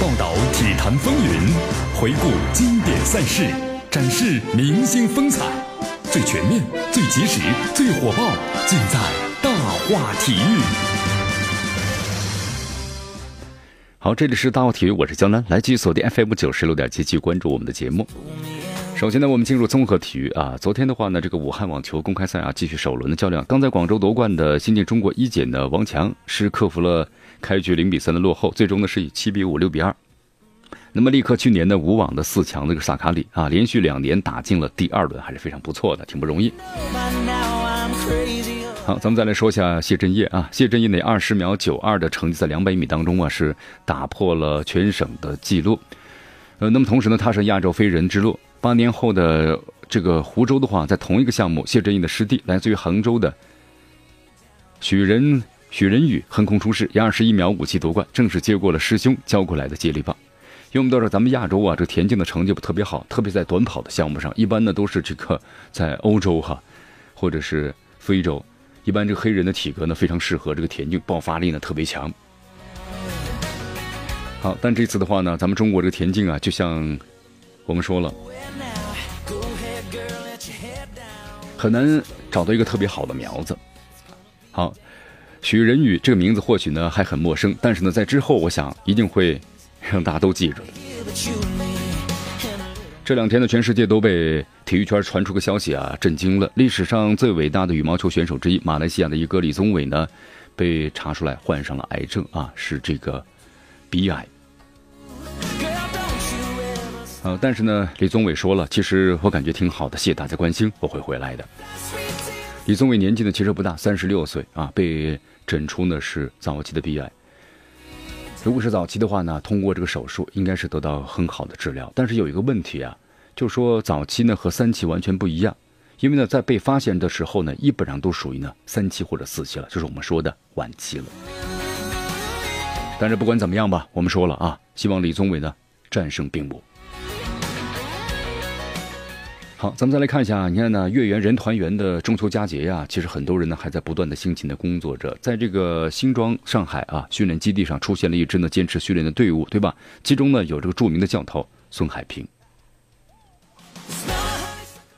报道体坛风云，回顾经典赛事，展示明星风采，最全面、最及时、最火爆，尽在大话体育。好，这里是大话体育，我是江南，来继续锁定 FM 九十六点七，继续关注我们的节目。首先呢，我们进入综合体育啊。昨天的话呢，这个武汉网球公开赛啊，继续首轮的较量。刚在广州夺冠的新晋中国一姐呢王强，是克服了开局零比三的落后，最终呢是以七比五、六比二，那么立克去年的无网的四强那个萨卡里啊，连续两年打进了第二轮，还是非常不错的，挺不容易。好，咱们再来说一下谢震业啊，谢震业那二十秒九二的成绩在两百米当中啊，是打破了全省的记录。呃，那么同时呢，他是亚洲飞人之路。八年后的这个湖州的话，在同一个项目，谢震业的师弟来自于杭州的许仁许仁宇横空出世，以二十一秒五七夺冠，正式接过了师兄交过来的接力棒。因为我们都知道，咱们亚洲啊，这田径的成绩不特别好，特别在短跑的项目上，一般呢都是这个在欧洲哈，或者是非洲，一般这个黑人的体格呢非常适合这个田径，爆发力呢特别强。好，但这次的话呢，咱们中国这个田径啊，就像我们说了。很难找到一个特别好的苗子。好，许仁宇这个名字或许呢还很陌生，但是呢，在之后我想一定会让大家都记住。这两天呢，全世界都被体育圈传出个消息啊，震惊了。历史上最伟大的羽毛球选手之一，马来西亚的一个李宗伟呢，被查出来患上了癌症啊，是这个鼻癌。呃，但是呢，李宗伟说了，其实我感觉挺好的，谢谢大家关心，我会回来的。李宗伟年纪呢其实不大，三十六岁啊，被诊出呢是早期的鼻癌。如果是早期的话呢，通过这个手术应该是得到很好的治疗。但是有一个问题啊，就说早期呢和三期完全不一样，因为呢在被发现的时候呢，基本上都属于呢三期或者四期了，就是我们说的晚期了。但是不管怎么样吧，我们说了啊，希望李宗伟呢战胜病魔。好，咱们再来看一下，你看呢，月圆人团圆的中秋佳节呀，其实很多人呢还在不断的辛勤的工作着。在这个新庄上海啊训练基地上，出现了一支呢坚持训练的队伍，对吧？其中呢有这个著名的教头孙海平，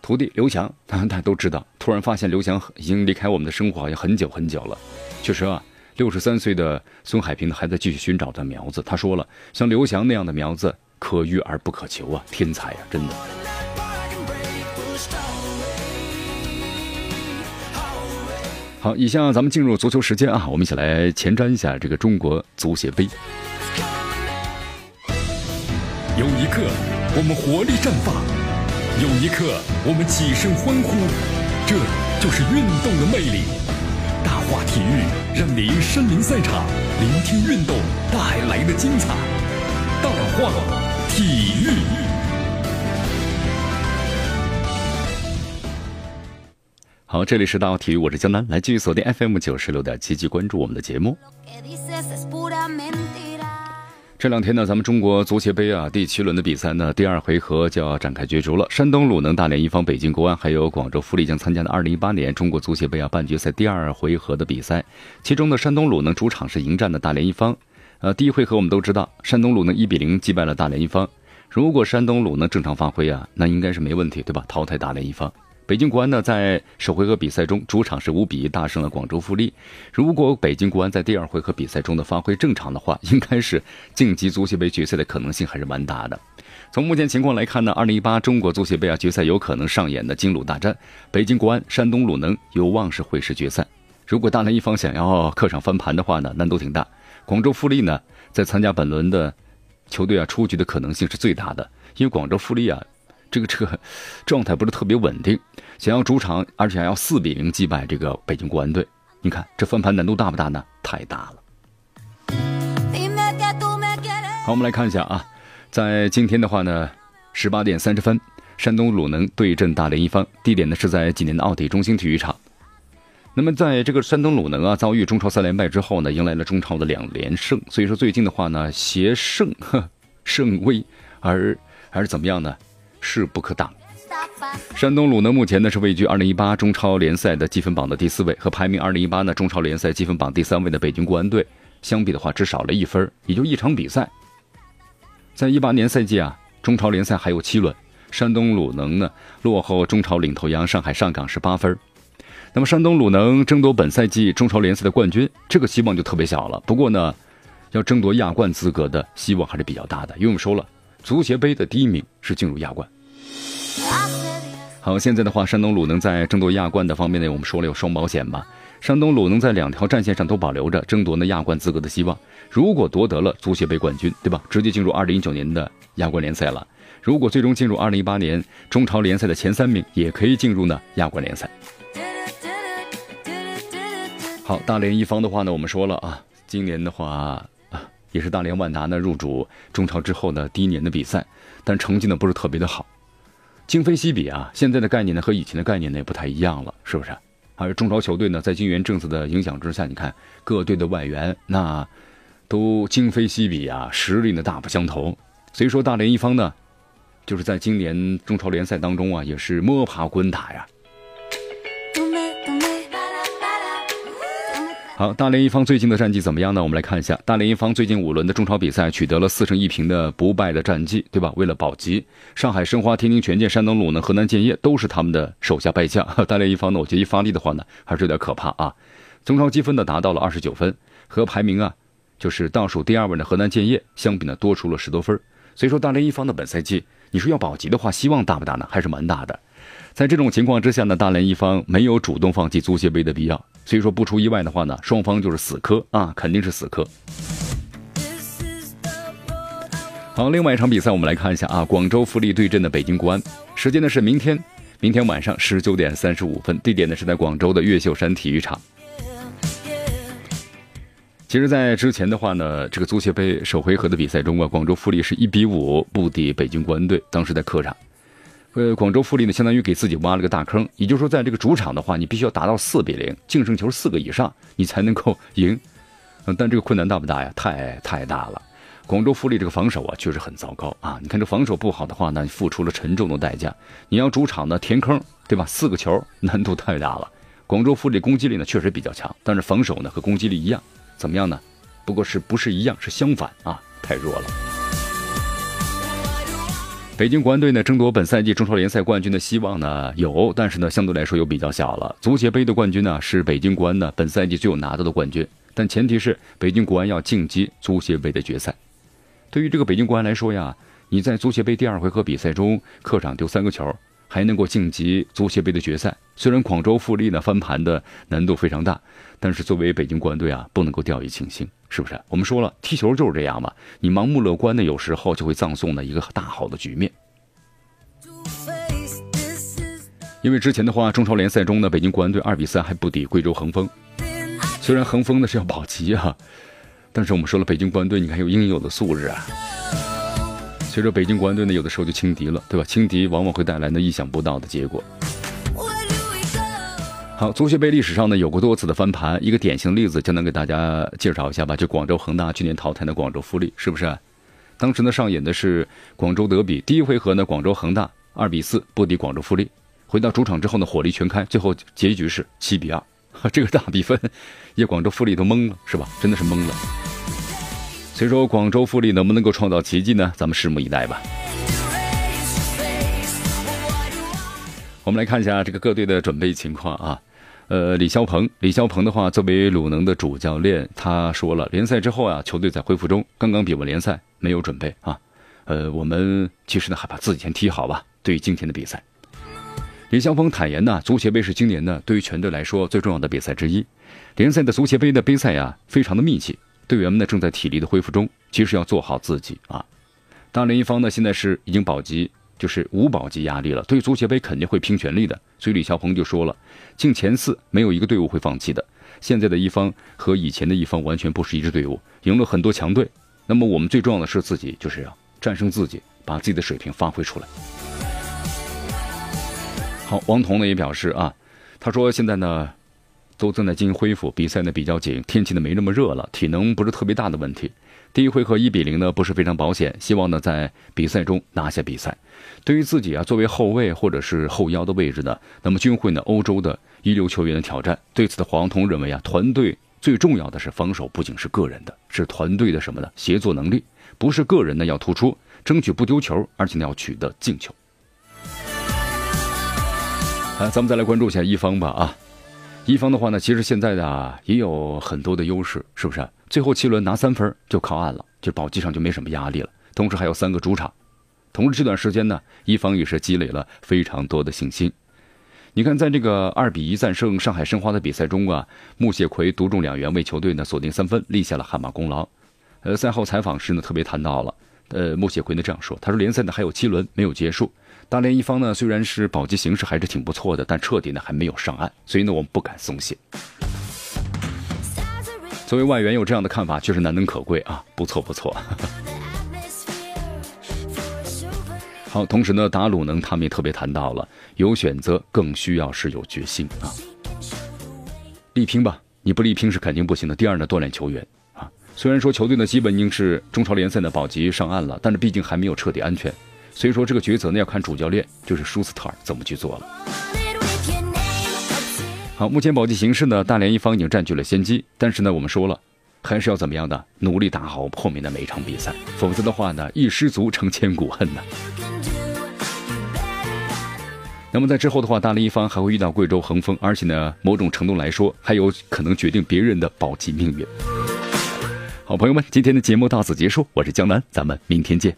徒弟刘翔，大家都知道。突然发现刘翔已经离开我们的生活好像很久很久了。确实啊，六十三岁的孙海平还在继续寻找他苗子。他说了，像刘翔那样的苗子可遇而不可求啊，天才啊，真的。好，以下咱们进入足球时间啊，我们一起来前瞻一下这个中国足协杯。有一刻，我们活力绽放；有一刻，我们起身欢呼。这就是运动的魅力。大话体育让您身临赛场，聆听运动带来的精彩。大话体育。好，这里是大奥体育，我是江南，来继续锁定 FM 九十六点七，继续关注我们的节目。这两天呢，咱们中国足协杯啊第七轮的比赛呢，第二回合就要展开角逐了。山东鲁能、大连一方、北京国安还有广州富力将参加的二零一八年中国足协杯啊半决赛第二回合的比赛。其中呢，山东鲁能主场是迎战的大连一方。呃，第一回合我们都知道，山东鲁能一比零击败了大连一方。如果山东鲁能正常发挥啊，那应该是没问题，对吧？淘汰大连一方。北京国安呢，在首回合比赛中主场是五比一大胜了广州富力。如果北京国安在第二回合比赛中的发挥正常的话，应该是晋级足协杯决赛的可能性还是蛮大的。从目前情况来看呢，二零一八中国足协杯啊决赛有可能上演的金鲁大战，北京国安、山东鲁能有望是会师决赛。如果大连一方想要客场翻盘的话呢，难度挺大。广州富力呢，在参加本轮的球队啊出局的可能性是最大的，因为广州富力啊。这个车状态不是特别稳定，想要主场，而且还要四比零击败这个北京国安队，你看这翻盘难度大不大呢？太大了。好，我们来看一下啊，在今天的话呢，十八点三十分，山东鲁能对阵大连一方，地点呢是在济南的奥体中心体育场。那么在这个山东鲁能啊遭遇中超三连败之后呢，迎来了中超的两连胜，所以说最近的话呢，携胜 胜威，而还是怎么样呢？势不可挡。山东鲁能目前呢是位居二零一八中超联赛的积分榜的第四位，和排名二零一八呢中超联赛积分榜第三位的北京国安队相比的话，只少了一分，也就一场比赛。在一八年赛季啊，中超联赛还有七轮，山东鲁能呢落后中超领头羊上海上港是八分。那么山东鲁能争夺本赛季中超联赛的冠军，这个希望就特别小了。不过呢，要争夺亚冠资格的希望还是比较大的，因为我们说了，足协杯的第一名是进入亚冠。好，现在的话，山东鲁能在争夺亚冠的方面呢，我们说了有双保险吧。山东鲁能在两条战线上都保留着争夺那亚冠资格的希望。如果夺得了足协杯冠军，对吧？直接进入二零一九年的亚冠联赛了。如果最终进入二零一八年中超联赛的前三名，也可以进入呢亚冠联赛。好，大连一方的话呢，我们说了啊，今年的话，也是大连万达呢入主中超之后呢第一年的比赛，但成绩呢不是特别的好。今非昔比啊，现在的概念呢和以前的概念呢也不太一样了，是不是？而中超球队呢，在金元政策的影响之下，你看各队的外援那都今非昔比啊，实力呢大不相同。所以说，大连一方呢，就是在今年中超联赛当中啊，也是摸爬滚打呀。好，大连一方最近的战绩怎么样呢？我们来看一下，大连一方最近五轮的中超比赛取得了四胜一平的不败的战绩，对吧？为了保级，上海申花、天津权健、山东鲁能、河南建业都是他们的手下败将。大连一方呢，我觉得一发力的话呢，还是有点可怕啊。中超积分呢达到了二十九分，和排名啊就是倒数第二位的河南建业相比呢多出了十多分。所以说，大连一方的本赛季，你说要保级的话，希望大不大呢？还是蛮大的。在这种情况之下呢，大连一方没有主动放弃足协杯的必要。所以说不出意外的话呢，双方就是死磕啊，肯定是死磕。好，另外一场比赛我们来看一下啊，广州富力对阵的北京国安，时间呢是明天，明天晚上十九点三十五分，地点呢是在广州的越秀山体育场。其实，在之前的话呢，这个足协杯首回合的比赛中啊，广州富力是一比五不敌北京国安队，当时在客场。呃，广州富力呢，相当于给自己挖了个大坑。也就是说，在这个主场的话，你必须要达到四比零，净胜球四个以上，你才能够赢。嗯，但这个困难大不大呀？太太大了。广州富力这个防守啊，确实很糟糕啊。你看这防守不好的话呢，付出了沉重的代价。你要主场呢填坑，对吧？四个球难度太大了。广州富力攻击力呢确实比较强，但是防守呢和攻击力一样，怎么样呢？不过是不是一样？是相反啊，太弱了。北京国安队呢，争夺本赛季中超联赛冠军的希望呢有，但是呢，相对来说又比较小了。足协杯的冠军呢，是北京国安呢本赛季最有拿到的冠军，但前提是北京国安要晋级足协杯的决赛。对于这个北京国安来说呀，你在足协杯第二回合比赛中客场丢三个球。还能够晋级足协杯的决赛。虽然广州富力呢翻盘的难度非常大，但是作为北京国安队啊，不能够掉以轻心，是不是？我们说了，踢球就是这样嘛，你盲目乐观呢，有时候就会葬送了一个大好的局面。因为之前的话，中超联赛中呢，北京国安队二比三还不敌贵州恒丰。虽然恒丰呢是要保级啊，但是我们说了，北京国安队你看有应有的素质啊。随着北京国安队呢，有的时候就轻敌了，对吧？轻敌往往会带来呢意想不到的结果。好，足协杯历史上呢有过多次的翻盘，一个典型例子，就能给大家介绍一下吧。就广州恒大去年淘汰的广州富力，是不是？当时呢上演的是广州德比，第一回合呢广州恒大二比四不敌广州富力，回到主场之后呢火力全开，最后结局是七比二，这个大比分，也广州富力都懵了，是吧？真的是懵了。所以说，广州富力能不能够创造奇迹呢？咱们拭目以待吧。我们来看一下这个各队的准备情况啊。呃，李霄鹏，李霄鹏的话，作为鲁能的主教练，他说了，联赛之后啊，球队在恢复中，刚刚比完联赛，没有准备啊。呃，我们其实呢，还把自己先踢好吧。对于今天的比赛，李霄鹏坦言呢，足协杯是今年呢对于全队来说最重要的比赛之一。联赛的足协杯的杯赛呀，非常的密集。队员们呢正在体力的恢复中，其实要做好自己啊。大连一方呢现在是已经保级，就是无保级压力了。对足协杯肯定会拼全力的。所以李霄鹏就说了，进前四没有一个队伍会放弃的。现在的一方和以前的一方完全不是一支队伍，赢了很多强队。那么我们最重要的是自己，就是要战胜自己，把自己的水平发挥出来。好，王彤呢也表示啊，他说现在呢。都正在进行恢复，比赛呢比较紧，天气呢没那么热了，体能不是特别大的问题。第一回合一比零呢不是非常保险，希望呢在比赛中拿下比赛。对于自己啊作为后卫或者是后腰的位置呢，那么均会呢欧洲的一流球员的挑战。对此的黄铜认为啊，团队最重要的是防守，不仅是个人的，是团队的什么呢？协作能力不是个人呢要突出，争取不丢球，而且呢要取得进球。啊，咱们再来关注一下一方吧啊，一方的话呢，其实现在的也有很多的优势，是不是？最后七轮拿三分就靠岸了，就保级上就没什么压力了。同时还有三个主场，同时这段时间呢，一方也是积累了非常多的信心。你看，在这个二比一战胜上海申花的比赛中啊，穆谢奎独中两元为球队呢锁定三分，立下了汗马功劳。呃，赛后采访时呢，特别谈到了，呃，穆谢奎呢这样说，他说联赛呢还有七轮没有结束。大连一方呢，虽然是保级形势还是挺不错的，但彻底呢还没有上岸，所以呢我们不敢松懈。作为外援有这样的看法，确实难能可贵啊，不错不错。好，同时呢，达鲁能他们也特别谈到了，有选择更需要是有决心啊，力拼吧，你不力拼是肯定不行的。第二呢，锻炼球员啊，虽然说球队呢基本已经是中超联赛的保级上岸了，但是毕竟还没有彻底安全。所以说这个抉择呢，要看主教练就是舒斯特尔怎么去做了。好，目前保级形势呢，大连一方已经占据了先机，但是呢，我们说了，还是要怎么样的，努力打好后面的每一场比赛，否则的话呢，一失足成千古恨呢。那么在之后的话，大连一方还会遇到贵州恒丰，而且呢，某种程度来说，还有可能决定别人的保级命运。好朋友们今天的节目到此结束我是江南咱们明天见。